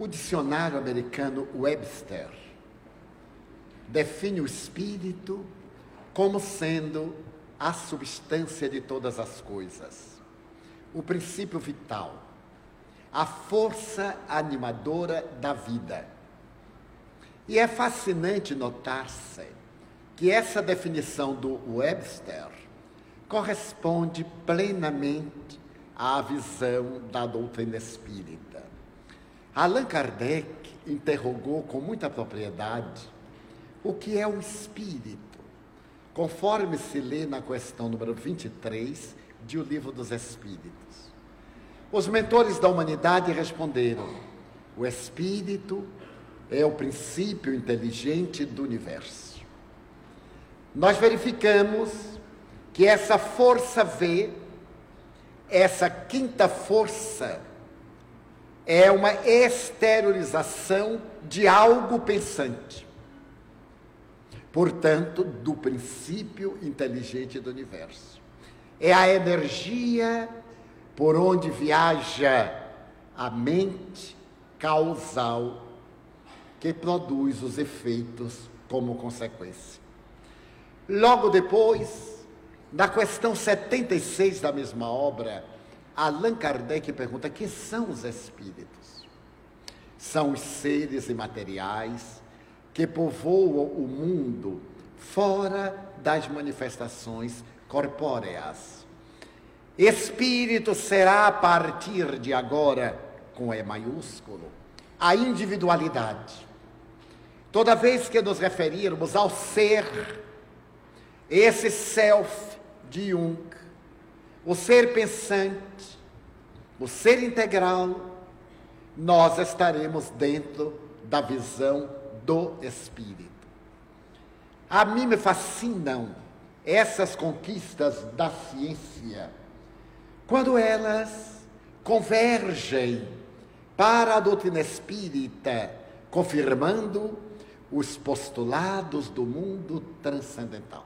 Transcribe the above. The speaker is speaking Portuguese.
O dicionário americano Webster define o espírito como sendo a substância de todas as coisas, o princípio vital, a força animadora da vida. E é fascinante notar-se que essa definição do Webster corresponde plenamente à visão da doutrina espírita. Allan Kardec interrogou com muita propriedade o que é o espírito, conforme se lê na questão número 23 de O Livro dos Espíritos. Os mentores da humanidade responderam: o espírito é o princípio inteligente do universo. Nós verificamos que essa força V, essa quinta força, é uma exteriorização de algo pensante. Portanto, do princípio inteligente do universo. É a energia por onde viaja a mente causal que produz os efeitos como consequência. Logo depois, na questão 76 da mesma obra, Allan Kardec pergunta: que são os espíritos? São os seres imateriais que povoam o mundo fora das manifestações corpóreas. Espírito será a partir de agora, com E maiúsculo, a individualidade. Toda vez que nos referirmos ao ser, esse self de Jung, o ser pensante, o ser integral, nós estaremos dentro da visão do Espírito. A mim me fascinam essas conquistas da ciência, quando elas convergem para a doutrina espírita, confirmando os postulados do mundo transcendental.